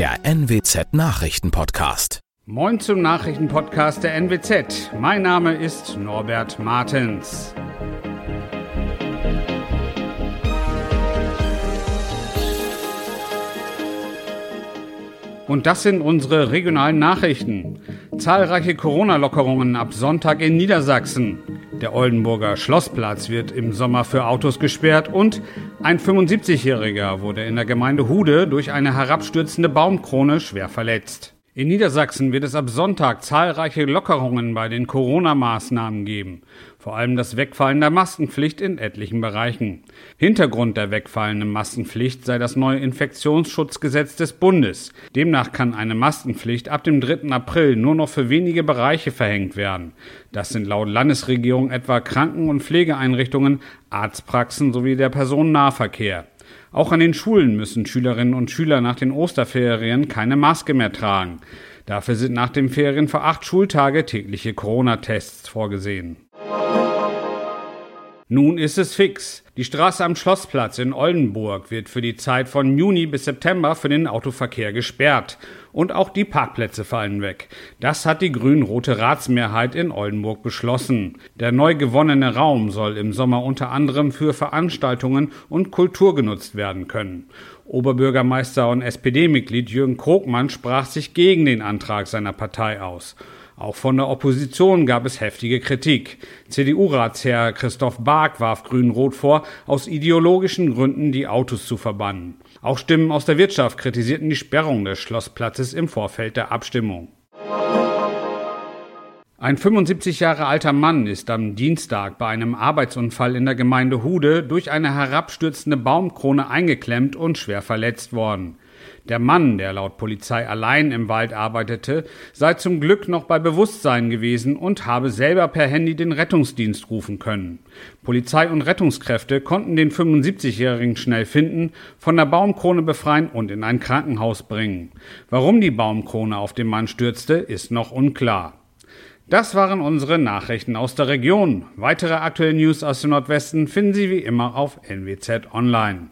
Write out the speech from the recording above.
der NWZ Nachrichtenpodcast. Moin zum Nachrichtenpodcast der NWZ. Mein Name ist Norbert Martens. Und das sind unsere regionalen Nachrichten. Zahlreiche Corona-Lockerungen ab Sonntag in Niedersachsen. Der Oldenburger Schlossplatz wird im Sommer für Autos gesperrt und ein 75-Jähriger wurde in der Gemeinde Hude durch eine herabstürzende Baumkrone schwer verletzt. In Niedersachsen wird es ab Sonntag zahlreiche Lockerungen bei den Corona-Maßnahmen geben, vor allem das Wegfallen der Maskenpflicht in etlichen Bereichen. Hintergrund der wegfallenden Maskenpflicht sei das neue Infektionsschutzgesetz des Bundes. Demnach kann eine Maskenpflicht ab dem 3. April nur noch für wenige Bereiche verhängt werden. Das sind laut Landesregierung etwa Kranken- und Pflegeeinrichtungen, Arztpraxen sowie der Personennahverkehr. Auch an den Schulen müssen Schülerinnen und Schüler nach den Osterferien keine Maske mehr tragen. Dafür sind nach den Ferien für acht Schultage tägliche Corona-Tests vorgesehen. Nun ist es fix. Die Straße am Schlossplatz in Oldenburg wird für die Zeit von Juni bis September für den Autoverkehr gesperrt. Und auch die Parkplätze fallen weg. Das hat die grün-rote Ratsmehrheit in Oldenburg beschlossen. Der neu gewonnene Raum soll im Sommer unter anderem für Veranstaltungen und Kultur genutzt werden können. Oberbürgermeister und SPD-Mitglied Jürgen Krogmann sprach sich gegen den Antrag seiner Partei aus. Auch von der Opposition gab es heftige Kritik. CDU-Ratsherr Christoph Bark warf Grün-Rot vor, aus ideologischen Gründen die Autos zu verbannen. Auch Stimmen aus der Wirtschaft kritisierten die Sperrung des Schlossplatzes im Vorfeld der Abstimmung. Ein 75 Jahre alter Mann ist am Dienstag bei einem Arbeitsunfall in der Gemeinde Hude durch eine herabstürzende Baumkrone eingeklemmt und schwer verletzt worden. Der Mann, der laut Polizei allein im Wald arbeitete, sei zum Glück noch bei Bewusstsein gewesen und habe selber per Handy den Rettungsdienst rufen können. Polizei und Rettungskräfte konnten den 75-Jährigen schnell finden, von der Baumkrone befreien und in ein Krankenhaus bringen. Warum die Baumkrone auf den Mann stürzte, ist noch unklar. Das waren unsere Nachrichten aus der Region. Weitere aktuelle News aus dem Nordwesten finden Sie wie immer auf NWZ Online.